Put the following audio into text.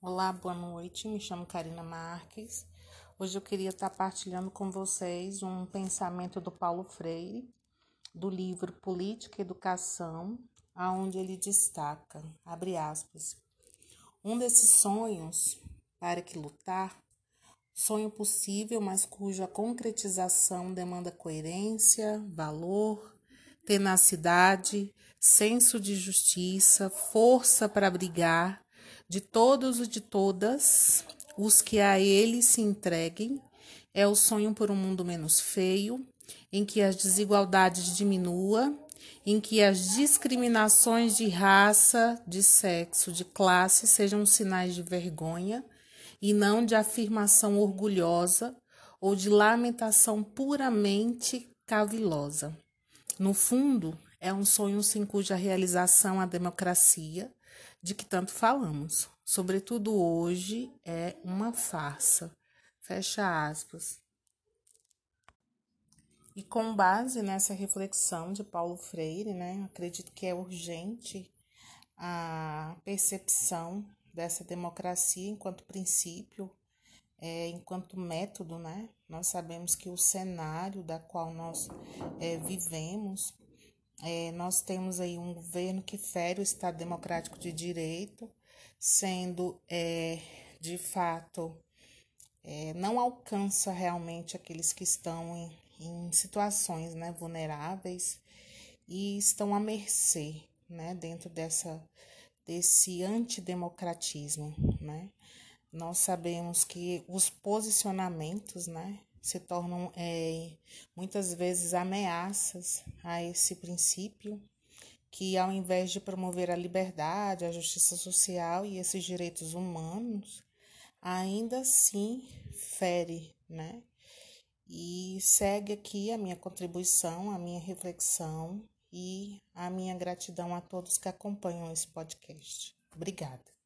Olá, boa noite. Me chamo Karina Marques. Hoje eu queria estar partilhando com vocês um pensamento do Paulo Freire, do livro Política e Educação, aonde ele destaca, abre aspas, um desses sonhos para que lutar, sonho possível, mas cuja concretização demanda coerência, valor, tenacidade, senso de justiça, força para brigar de todos e de todas os que a ele se entreguem. É o sonho por um mundo menos feio, em que as desigualdades diminuam, em que as discriminações de raça, de sexo, de classe sejam sinais de vergonha e não de afirmação orgulhosa ou de lamentação puramente cavilosa. No fundo, é um sonho sem cuja realização a democracia, de que tanto falamos, sobretudo hoje, é uma farsa. Fecha aspas. E com base nessa reflexão de Paulo Freire, né, acredito que é urgente a percepção dessa democracia enquanto princípio, é, enquanto método, né? Nós sabemos que o cenário da qual nós é, vivemos é, nós temos aí um governo que fere o Estado Democrático de Direito, sendo é, de fato é, não alcança realmente aqueles que estão em, em situações né, vulneráveis e estão à mercê né, dentro dessa, desse antidemocratismo. Né? Nós sabemos que os posicionamentos né, se tornam é, muitas vezes ameaças a esse princípio que, ao invés de promover a liberdade, a justiça social e esses direitos humanos, ainda assim fere, né? E segue aqui a minha contribuição, a minha reflexão e a minha gratidão a todos que acompanham esse podcast. Obrigada.